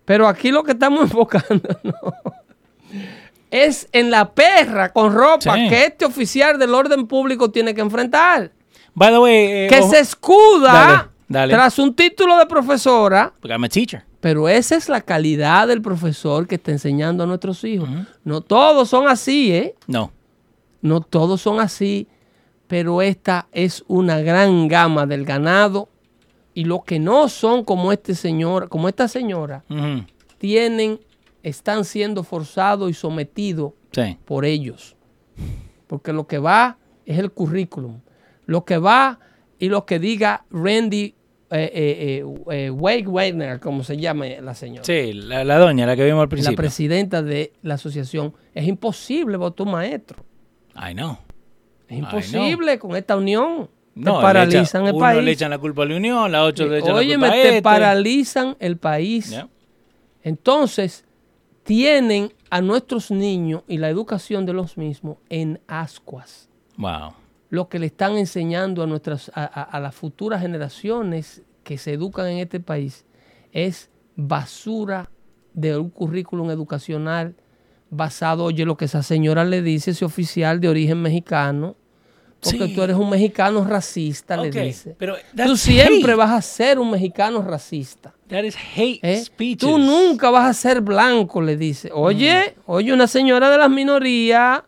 pero aquí lo que estamos enfocando es en la perra con ropa Sí. que este oficial del orden público tiene que enfrentar. By the way, eh, Que ojo- se escuda Dale, dale. tras un título de profesora, Porque I'm a teacher. pero esa es la calidad del profesor que está enseñando a nuestros hijos. No todos son así, ¿eh? No. No todos son así, pero esta es una gran gama del ganado y los que no son como este señor, como esta señora, tienen, están siendo forzados y sometidos Sí. por ellos. Porque lo que va es el currículum. Lo que va y lo que diga Randy eh, eh, eh, eh, Wade Wagner, como se llama la señora. Sí, la, la doña, la que vimos al la principio. presidenta de la asociación. Es imposible para tu maestro. I know. Es imposible con esta unión. No, te paralizan echa- el uno país. le echan la culpa a la Unión, la ocho le echan Oye, la culpa a te este. paralizan el país. Entonces, tienen a nuestros niños y la educación de los mismos en ascuas. Wow. Lo que le están enseñando a, nuestras, a, a- a las futuras generaciones que se educan en este país es basura de un currículum educacional basado, oye, lo que esa señora le dice, ese oficial de origen mexicano, porque Sí. tú eres un mexicano racista, le dice. pero Tú siempre hate. vas a ser un mexicano racista. That is hate ¿eh? speeches. Tú nunca vas a ser blanco, le dice. Oye, oye, una señora de las minorías,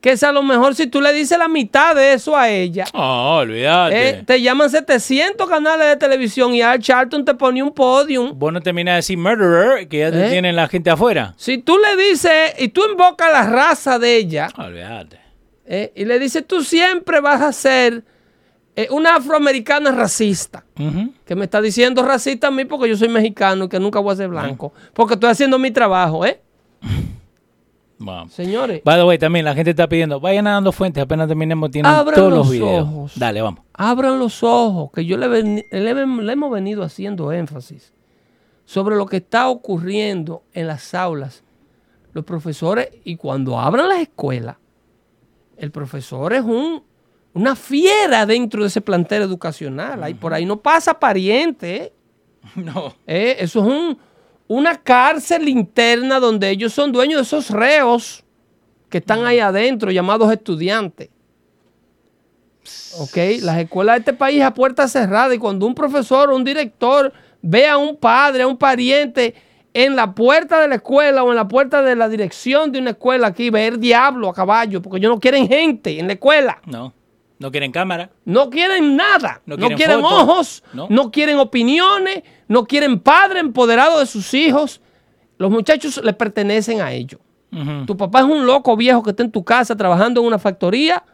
que es a lo mejor si tú le dices la mitad de eso a ella, Oh, olvídate. eh, te llaman 700 canales de televisión y Al Charlton te pone un podium. Vos no terminás de decir murderer, que ya te ¿Eh? tienen la gente afuera. Si tú le dices y tú invocas la raza de ella Olvídate. Eh, y le dices tú siempre vas a ser eh, una afroamericana racista. Que me está diciendo racista a mí porque yo soy mexicano y que nunca voy a ser blanco. Porque estoy haciendo mi trabajo, ¿eh? Wow. Señores. By the way, también la gente está pidiendo, vayan a dando fuentes, apenas terminemos, tienen Abran todos los los videos. ojos. Dale, vamos. abran los ojos, que yo le, ven- le, le hemos venido haciendo énfasis sobre lo que está ocurriendo en las aulas. Los profesores, y cuando abran las escuelas, el profesor es un, una fiera dentro de ese plantel educacional. Ahí, por ahí no pasa pariente. No. Eh, eso es un- una cárcel interna donde ellos son dueños de esos reos que están ahí adentro, llamados estudiantes. Ok, las escuelas de este país a puerta cerrada y cuando un profesor o un director ve a un padre, a un pariente en la puerta de la escuela o en la puerta de la dirección de una escuela aquí, ver diablo a caballo, porque ellos no quieren gente en la escuela. No. No quieren cámara. No quieren nada. No No quieren ojos. No. No. quieren opiniones. No quieren padre empoderado de sus hijos. Los muchachos le pertenecen a ellos. Tu papá es un loco viejo que está en tu casa trabajando en una factoría.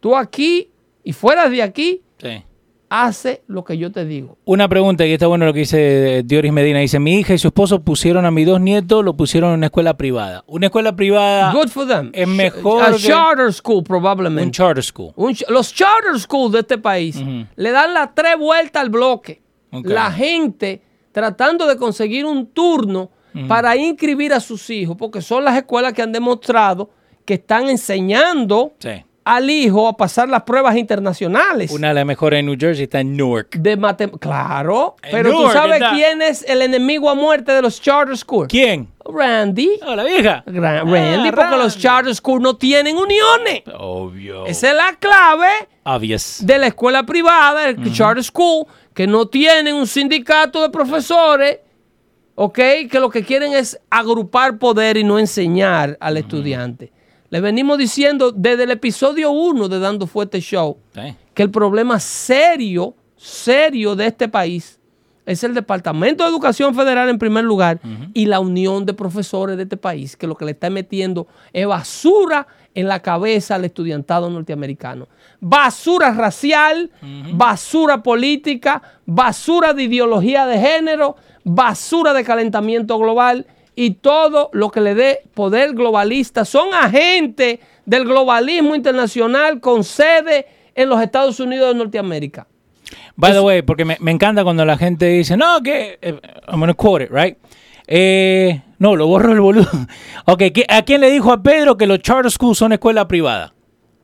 Tú aquí y fuera de aquí, Sí. Hace lo que yo te digo. Una pregunta, y está bueno lo que dice Dioris Medina. Dice, mi hija y su esposo pusieron a mis dos nietos, lo pusieron en una escuela privada. Una escuela privada, Good for them. es mejor A que- charter school, probablemente. un charter school. Un los charter schools de este país le dan las tres vueltas al bloque. La gente tratando de conseguir un turno para inscribir a sus hijos, porque son las escuelas que han demostrado que están enseñando Sí. Al hijo a pasar las pruebas internacionales. Una de las mejores en New Jersey está en Newark. de matem- claro, En pero tú sabes está. quién es el enemigo a muerte de los charter schools. ¿Quién? Randy. Oh, la vieja. Ah, Randy, porque los charter schools no tienen uniones. Obvio. Esa es la clave Obvious. de la escuela privada, el charter school, que no tienen un sindicato de profesores, ¿ok? Que lo que quieren es agrupar poder y no enseñar al estudiante. Le venimos diciendo desde el episodio 1 de Dando Fuerte Show Sí. que el problema serio, serio de este país es el Departamento de Educación Federal en primer lugar y la Unión de Profesores de este país, que lo que le está metiendo es basura en la cabeza al estudiantado norteamericano. Basura racial, basura política, basura de ideología de género, basura de calentamiento global y todo lo que le dé poder globalista. Son agentes del globalismo internacional con sede en los Estados Unidos de Norteamérica. By the way, porque me, me encanta cuando la gente dice, no, que. eh, I'm gonna quote it, right? Eh, no, lo borro el boludo. ok, ¿qué- ¿a quién le dijo a Pedro que los charter schools son escuela privada?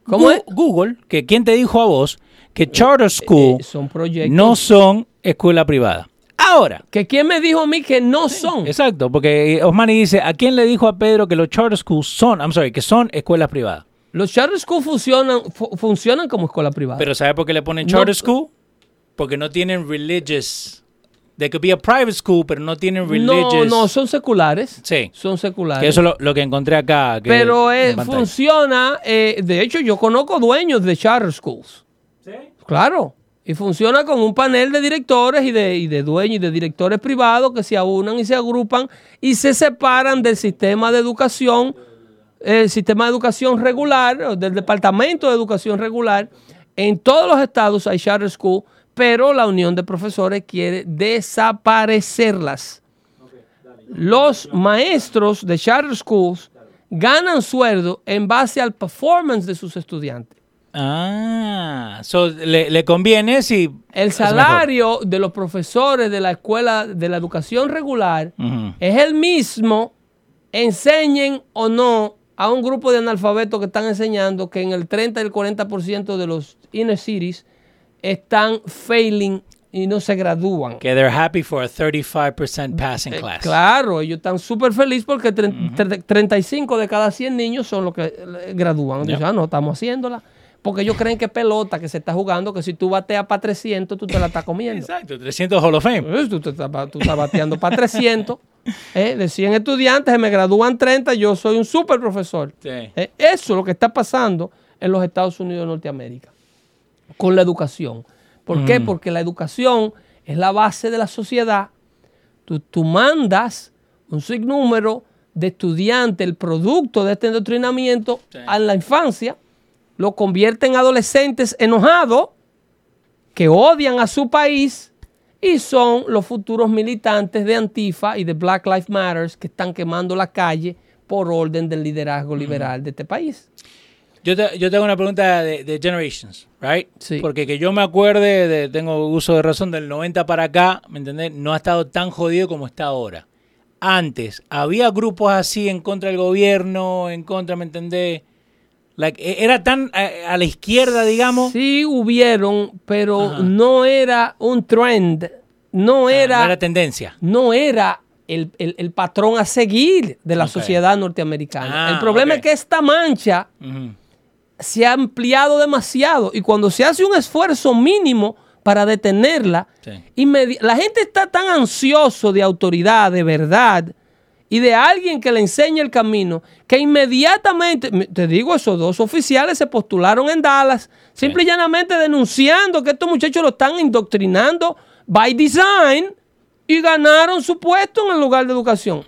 ¿Cómo Gu- es? Google, que ¿quién te dijo a vos que charter Eh, son proyectos. no son escuela privada? Ahora, ¿Que quién me dijo a mí que no son? exacto, porque Osmani dice, ¿a quién le dijo a Pedro que los charter schools son, I'm sorry, que son escuelas privadas? Los charter schools funcionan, fu- funcionan como escuela privada. Pero ¿sabe por qué le ponen No, charter school? Porque no tienen religious. They could be a private school, pero no tienen no, religious. no, son seculares. Sí. Son seculares. Que eso es lo, lo que encontré acá. que- Pero eh, en funciona, eh, de hecho yo conozco dueños de charter schools. Claro. Y funciona con un panel de directores y de, y de dueños y de directores privados que se aunan y se agrupan y se separan del sistema de educación, el sistema de educación regular, del departamento de educación regular. En todos los estados hay charter school, pero la unión de profesores quiere desaparecerlas los maestros de charter schools ganan sueldo en base al performance de sus estudiantes. Ah, so, le, le conviene si... El salario de los profesores de la escuela de la educación regular es el mismo, enseñen o no a un grupo de analfabetos que están enseñando que en el 30 y el 40% de los inner cities están failing y no se gradúan. Que they're happy for a 35% passing Eh, class. Claro, ellos están súper felices porque tre- tre- 35 de cada 100 niños son los que eh, gradúan. Dicen, Yeah. ah, no, estamos haciéndola. Porque ellos creen que pelota que se está jugando, que si tú bateas para 300, tú te la estás comiendo. Exacto, 300 Hall of Fame. Eh, Tú, te estás, tú estás bateando para 300. eh, de 100 estudiantes, se me gradúan 30, yo soy un super profesor. Sí. Eh, eso es lo que está pasando en los Estados Unidos de Norteamérica con la educación. ¿Por qué? Mm. Porque la educación es la base de la sociedad. Tú, tú mandas un sinnúmero de estudiantes, el producto de este adoctrinamiento a la infancia, lo convierte en adolescentes enojados que odian a su país y son los futuros militantes de Antifa y de Black Lives Matter que están quemando la calle por orden del liderazgo liberal de este país. Yo te, yo tengo una pregunta de, de Generations, right? Sí. Porque que yo me acuerde, de, tengo uso de razón, del 90 para acá, ¿me entendés? No ha estado tan jodido como está ahora. Antes, había grupos así en contra del gobierno, en contra, ¿me entendés? Like, e- era tan a, a la izquierda, digamos. Sí hubieron, pero Ajá. no era un trend, no Ah, era, no era tendencia. no era el, el- el patrón a seguir de la sociedad norteamericana. Ah, el problema es que esta mancha se ha ampliado demasiado y cuando se hace un esfuerzo mínimo para detenerla, Sí. la gente está tan ansioso de autoridad, de verdad, y de alguien que le enseñe el camino, que inmediatamente, me- te digo, esos dos oficiales se postularon en Dallas, simple y llanamente denunciando que estos muchachos lo están indoctrinando by design y ganaron su puesto en el lugar de educación.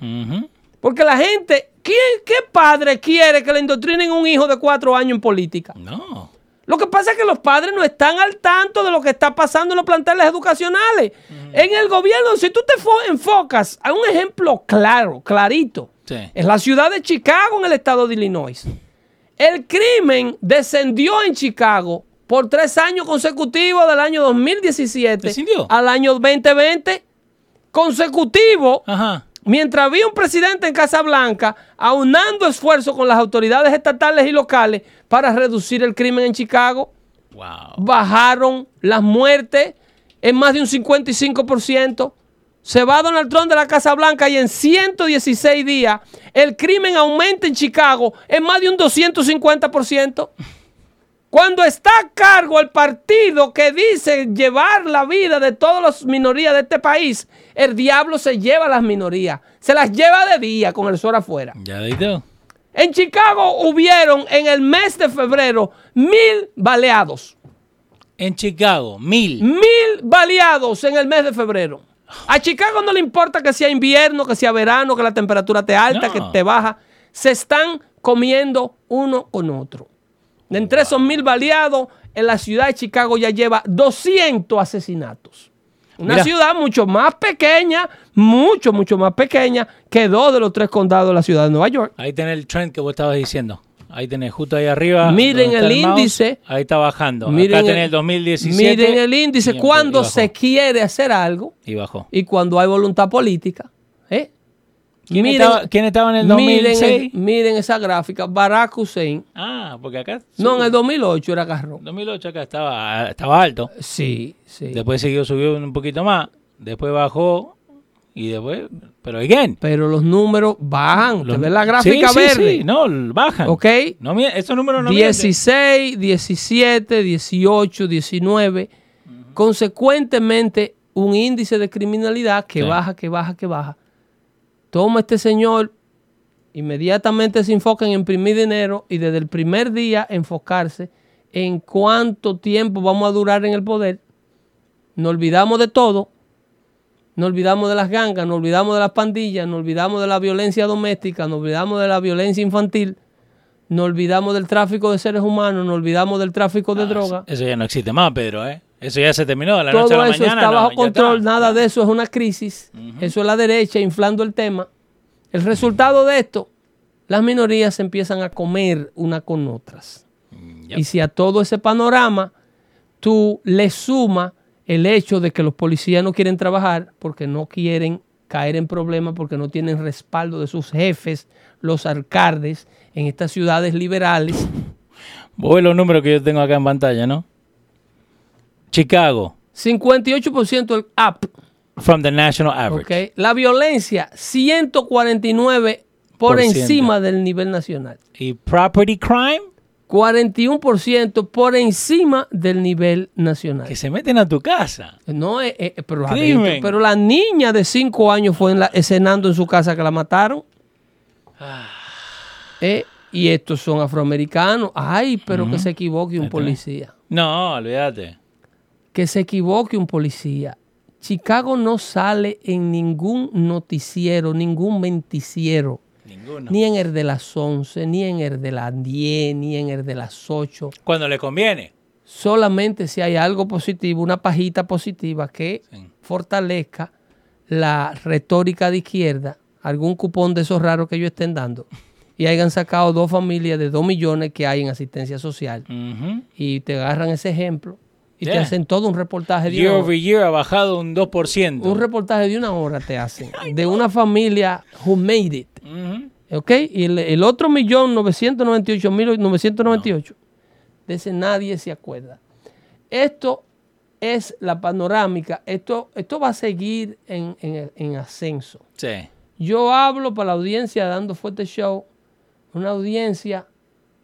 Porque la gente, ¿quién, ¿qué padre quiere que le indoctrinen un hijo de cuatro años en política? No. Lo que pasa es que los padres no están al tanto de lo que está pasando en los planteles educacionales. En el gobierno, si tú te fo- enfocas a un ejemplo claro, clarito, Sí. es la ciudad de Chicago en el estado de Illinois. El crimen descendió en Chicago por tres años consecutivos del año 2017 ¿Descendió? al año 2020 consecutivo Ajá. Mientras había un presidente en Casa Blanca aunando esfuerzos con las autoridades estatales y locales para reducir el crimen en Chicago, Wow. bajaron las muertes en más de un 55%. Se va Donald Trump de la Casa Blanca y en 116 días el crimen aumenta en Chicago en más de un 250%. Cuando está a cargo el partido que dice llevar la vida de todas las minorías de este país, el diablo se lleva a las minorías. Se las lleva de día con el sol afuera. Ya todo. En Chicago hubieron en el mes de febrero mil baleados. En Chicago, mil. Mil baleados en el mes de febrero. A Chicago no le importa que sea invierno, que sea verano, que la temperatura esté alta, No. que esté baja. Se están comiendo uno con otro. De entre esos mil baleados, en la ciudad de Chicago ya lleva 200 asesinatos. Una Mira. ciudad mucho más pequeña, mucho, mucho más pequeña que dos de los tres condados de la ciudad de Nueva York. Ahí tenés el trend que vos estabas diciendo. Ahí tenés justo ahí arriba. Miren el mouse, índice. Ahí está bajando. Miren Acá tenés el- el 2017. Miren el índice cuando se quiere hacer algo Y bajó. y cuando hay voluntad política. ¿eh? ¿Quién, estaba, quién estaba en el miren, 2006? el- miren esa gráfica. Barack Hussein. Ah, porque acá. No, en el 2008 era Garro. 2008 acá estaba, estaba alto. Sí, sí. Después siguió, subió un poquito más. Después bajó. Y después. Pero again. Pero los números bajan. los- ¿Te ves la gráfica sí, sí, verde? Sí, no, bajan. ¿Ok? No, esos números no mienten. 16, 17, 18, 19. Consecuentemente, un índice de criminalidad que Sí. baja, que baja, que baja. Toma este señor, inmediatamente se enfoca en imprimir dinero y desde el primer día enfocarse en cuánto tiempo vamos a durar en el poder. Nos olvidamos de todo. Nos olvidamos de las gangas, nos olvidamos de las pandillas, nos olvidamos de la violencia doméstica, nos olvidamos de la violencia infantil, nos olvidamos del tráfico de seres humanos, nos olvidamos del tráfico de Ah, droga. Eso ya no existe más, Pedro, ¿eh? Eso ya se terminó de la noche a Todo la eso mañana. está bajo control, está. nada de eso es una crisis. Eso es la derecha inflando el tema. El resultado de esto las minorías se empiezan a comer una con otras. yep. Y si a todo ese panorama tú le sumas el hecho de que los policías no quieren trabajar porque no quieren caer en problemas, porque no tienen respaldo de sus jefes, los alcaldes en estas ciudades liberales. Ves los números que yo tengo acá en pantalla, ¿no? Chicago, 58% del up. from the national average. La violencia, 149 por Por encima del nivel nacional. Y property crime, 41% por encima del nivel nacional. que se meten a tu casa. No, eh, eh, pero, Crimen. adentro. pero la niña de 5 años fue en la, escenando en su casa que la mataron. Ah. Eh, y estos son afroamericanos. Ay, pero que se equivoque un policía. No, olvídate. Que se equivoque un policía. Chicago no sale en ningún noticiero, ningún menticiero. Ninguno. Ni en el de las 11, ni en el de las 10, ni en el de las 8. Cuando le conviene. Solamente si hay algo positivo, una pajita positiva que Sí. fortalezca la retórica de izquierda, algún cupón de esos raros que ellos estén dando, y hayan sacado dos familias de dos millones que hay en asistencia social, y te agarran ese ejemplo y te hacen todo un reportaje de Year una over hora. year ha bajado un 2%. Un reportaje de una hora te hacen, de una familia who made it. ¿Ok? Y el, el otro millón, 998 mil 998, de ese nadie se acuerda. Esto es la panorámica. Esto, esto va a seguir en, en- en ascenso. Sí. Yo hablo para la audiencia Dando Fuerte Show, una audiencia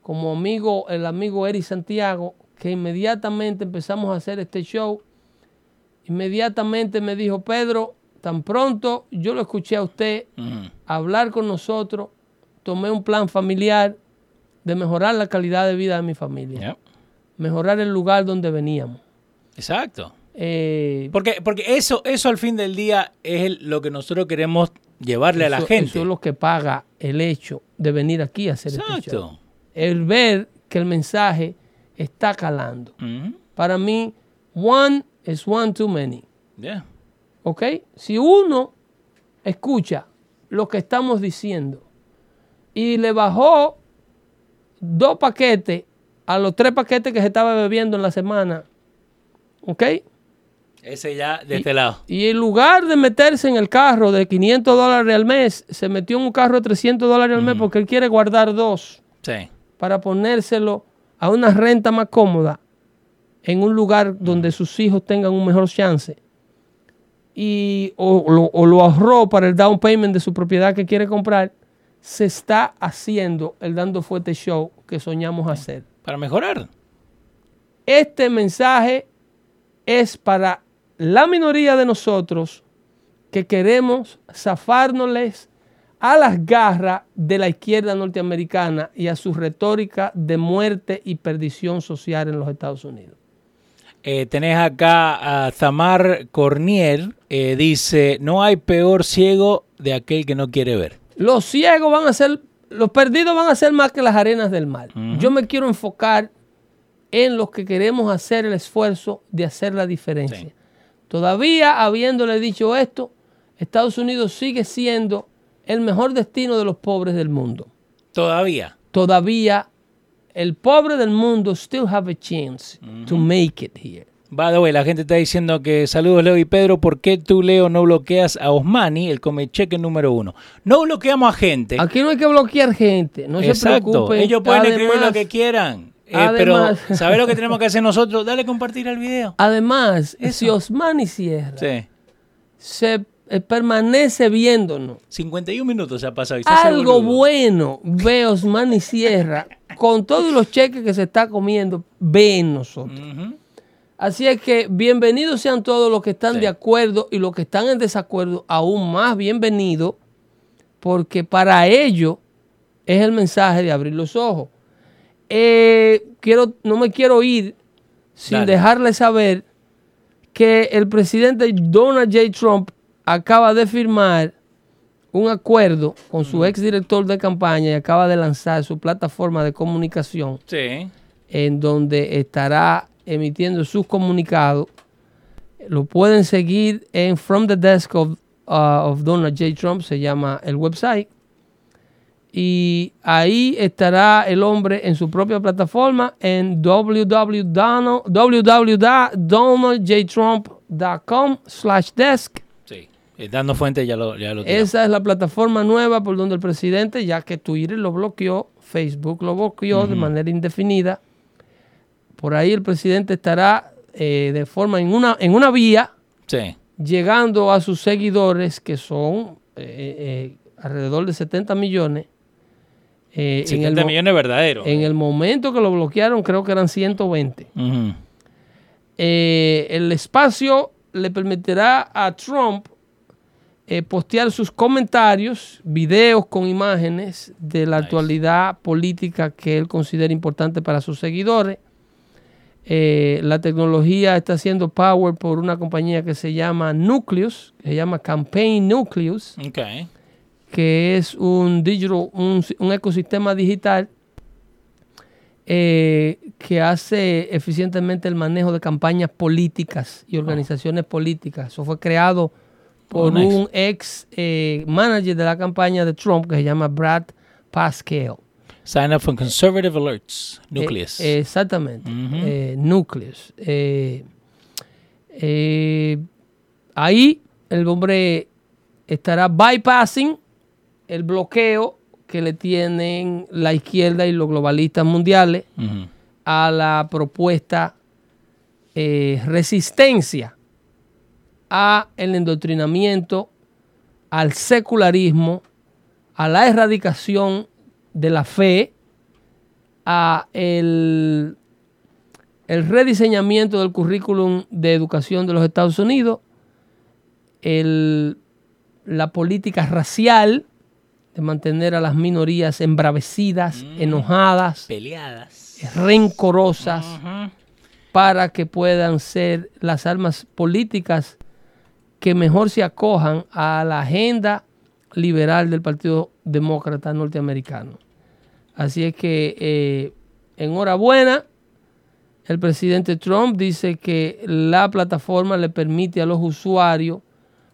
como amigo, el amigo Eri Santiago, que inmediatamente empezamos a hacer este show. Inmediatamente me dijo, Pedro, tan pronto yo lo escuché a usted hablar con nosotros, tomé un plan familiar de mejorar la calidad de vida de mi familia, mejorar el lugar donde veníamos. Exacto. Eh, Porque, porque eso, eso al fin del día es el- lo que nosotros queremos llevarle a la gente. Eso es lo que paga el hecho de venir aquí a hacer este show. Exacto. El ver que el mensaje está calando. Ujú. Para mí, one is one too many. Yeah. ¿Ok? Si uno escucha lo que estamos diciendo y le bajó dos paquetes a los tres paquetes que se estaba bebiendo en la semana, ¿ok? Ese ya de este lado. Y en lugar de meterse en el carro de 500 dólares al mes, se metió en un carro de 300 dólares al mes porque él quiere guardar dos Sí. para ponérselo a una renta más cómoda en un lugar donde sus hijos tengan un mejor chance. Y o, lo, o lo ahorró para el down payment de su propiedad que quiere comprar, se está haciendo el dando fuerte show que soñamos hacer. Para mejorar. Este mensaje es para la minoría de nosotros que queremos zafárnosles a las garras de la izquierda norteamericana y a su retórica de muerte y perdición social en los Estados Unidos. Eh, tenés acá a Zamar Cornier, eh, dice, no hay peor ciego de aquel que no quiere ver. Los ciegos van a ser, los perdidos van a ser más que las arenas del mar. Yo me quiero enfocar en los que queremos hacer el esfuerzo de hacer la diferencia. Sí. Todavía habiéndole dicho esto, Estados Unidos sigue siendo el mejor destino de los pobres del mundo. Todavía. Todavía el pobre del mundo still have a chance to make it here. By the way, la gente está diciendo que saludos Leo y Pedro, ¿por qué tú Leo no bloqueas a Osmani, el comecheque número uno? No bloqueamos a gente. Aquí no hay que bloquear gente, no se preocupen. Ellos pueden escribir lo que quieran. Eh, además- pero, ¿sabes lo que tenemos que hacer nosotros? Dale compartir el video. Además, Eso. si Osmani Sierra Sí. se eh, permanece viéndonos, 51 minutos se ha pasado. y se algo bueno ve Osmani Sierra con todos los cheques que se está comiendo, ve en nosotros. Así es que bienvenidos sean todos los que están Sí. de acuerdo y los que están en desacuerdo, aún más bienvenidos, porque para ello es el mensaje de abrir los ojos. Eh, quiero, no me quiero ir sin Dale. dejarle saber que el presidente Donald J. Trump acaba de firmar un acuerdo con su ex director de campaña y acaba de lanzar su plataforma de comunicación Sí. en donde estará emitiendo sus comunicados. Lo pueden seguir en From the Desk of, uh, of Donald J. Trump, se llama el website. Y ahí estará el hombre en su propia plataforma en www.donaldjtrump.com slash desk. Eh, Dando fuente ya lo, ya lo. Esa es la plataforma nueva por donde el presidente, ya que Twitter lo bloqueó, Facebook lo bloqueó de manera indefinida, por ahí el presidente estará eh, de forma en una, en una vía Sí. llegando a sus seguidores, que son eh, eh, alrededor de 70 millones. eh, en, 70 el, mo- millones verdaderos. en el momento que lo bloquearon, creo que eran 120. Ujú. Eh, el espacio le permitirá a Trump eh, postear sus comentarios, videos con imágenes de la actualidad política que él considera importante para sus seguidores. Eh, la tecnología está siendo powered por una compañía que se llama Nucleus, que se llama Campaign Nucleus, que es un digital, un, un ecosistema digital eh, que hace eficientemente el manejo de campañas políticas y organizaciones políticas. Eso fue creado por Oh, nice. un ex eh, manager de la campaña de Trump que se llama Brad Pascal. Sign up for conservative alerts. Nucleus. Eh, exactamente. Ujú. Eh, Nucleus. Ahí el hombre estará bypassing el bloqueo que le tienen la izquierda y los globalistas mundiales a la propuesta resistencia a el endoctrinamiento, al secularismo, a la erradicación de la fe, a el, el rediseñamiento del currículum de educación de los Estados Unidos, el- la política racial de mantener a las minorías embravecidas, enojadas, Peleadas. rencorosas para que puedan ser las armas políticas que mejor se acojan a la agenda liberal del Partido Demócrata Norteamericano. Así es que, eh, enhorabuena, el presidente Trump dice que la plataforma le permite a los usuarios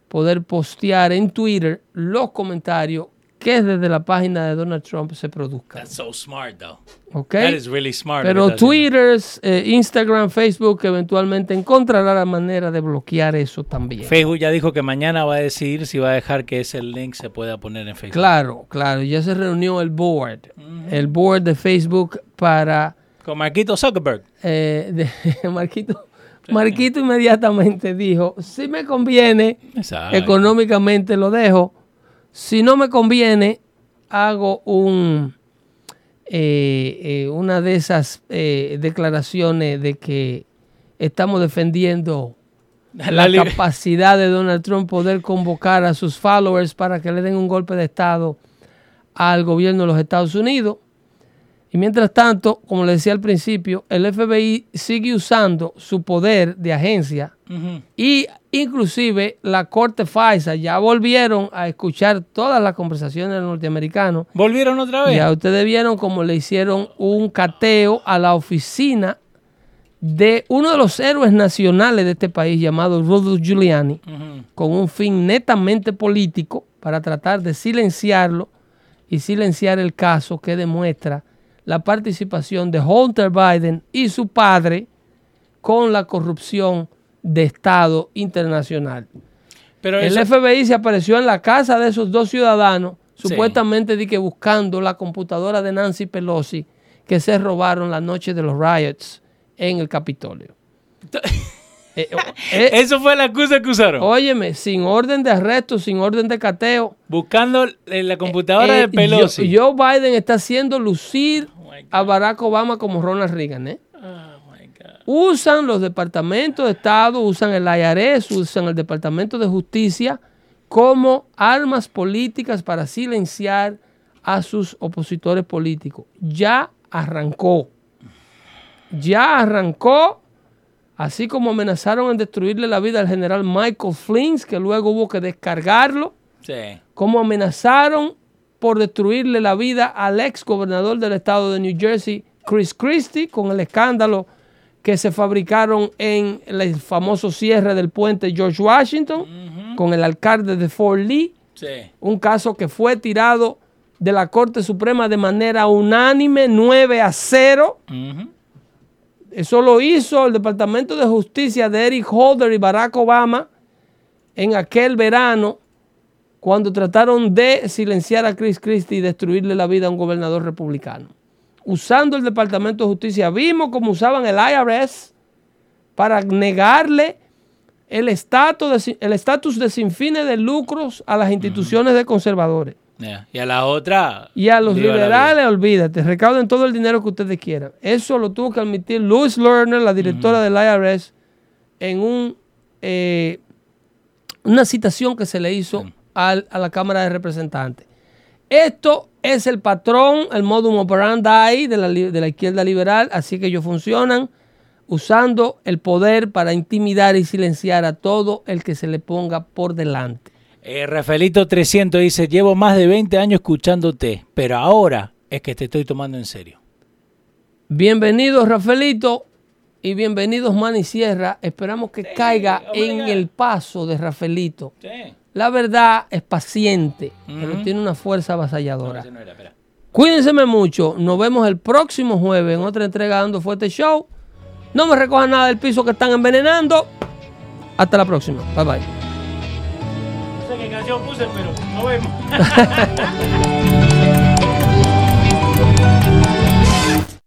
poder postear en Twitter los comentarios que desde la página de Donald Trump se produzcan. That's so smart, though. ¿ok? That is really smart. Pero. Twitter, eh, Instagram, Facebook eventualmente encontrará la manera de bloquear eso también. Facebook ya dijo que mañana va a decidir si va a dejar que ese link se pueda poner en Facebook. Claro, claro, ya se reunió el board, el board de Facebook para Con Marquito Zuckerberg. eh, de- Marquito. Marquito inmediatamente dijo, si me conviene, Exacto. económicamente lo dejo. Si no me conviene, hago un eh, eh, una de esas eh, declaraciones de que estamos defendiendo la, capacidad de Donald Trump poder convocar a sus followers para que le den un golpe de Estado al gobierno de los Estados Unidos. Y mientras tanto, como le decía al principio, el FBI sigue usando su poder de agencia y inclusive la corte FISA ya volvieron a escuchar todas las conversaciones de los norteamericanos. ¿Volvieron otra vez? Ya ustedes vieron cómo le hicieron un cateo a la oficina de uno de los héroes nacionales de este país llamado Rudy Giuliani con un fin netamente político para tratar de silenciarlo y silenciar el caso que demuestra la participación de Hunter Biden y su padre con la corrupción de Estado internacional. Pero El eso- FBI se apareció en la casa de esos dos ciudadanos, Sí. supuestamente di que buscando la computadora de Nancy Pelosi que se robaron la noche de los riots en el Capitolio. Eh, eh, Eso fue la excusa que usaron. óyeme, sin orden de arresto, sin orden de cateo. Buscando en la computadora eh, de Pelosi. Joe, Joe Biden está haciendo lucir Oh a Barack Obama como Ronald Reagan. ¿eh? Usan los departamentos de Estado, usan el IRS, usan el Departamento de Justicia como armas políticas para silenciar a sus opositores políticos. Ya arrancó. Ya arrancó, así como amenazaron en destruirle la vida al general Michael Flynn, que luego hubo que descargarlo Sí. como amenazaron por destruirle la vida al ex gobernador del estado de New Jersey, Chris Christie, con el escándalo que se fabricaron en el famoso cierre del puente George Washington, con el alcalde de Fort Lee, Sí. un caso que fue tirado de la Corte Suprema de manera unánime, 9 a 0. Eso lo hizo el Departamento de Justicia de Eric Holder y Barack Obama en aquel verano cuando trataron de silenciar a Chris Christie y destruirle la vida a un gobernador republicano. Usando el Departamento de Justicia, vimos cómo usaban el IRS para negarle el estatus de, el estatus de sin fines de lucros a las instituciones de conservadores. Yeah. Y a la otra. Y a los liberales, olvídate, recauden todo el dinero que ustedes quieran. Eso lo tuvo que admitir Louis Lerner, la directora del IRS, en un, eh, una citación que se le hizo al- a la Cámara de Representantes. Esto es el patrón, el modus operandi de la, de la izquierda liberal, así que ellos funcionan usando el poder para intimidar y silenciar a todo el que se le ponga por delante. Eh, Rafaelito 300 dice, llevo más de 20 años escuchándote, pero ahora es que te estoy tomando en serio. Bienvenidos, Rafaelito, y bienvenidos, Manny Sierra. Esperamos que caiga en el paso de Rafaelito. La verdad es paciente, pero tiene una fuerza avasalladora. Cuídense mucho. Nos vemos el próximo jueves en otra entrega de Dando Fuerte Show. No me recojan nada del piso que están envenenando. Hasta la próxima. Bye bye. No sé qué canción puse, pero nos vemos.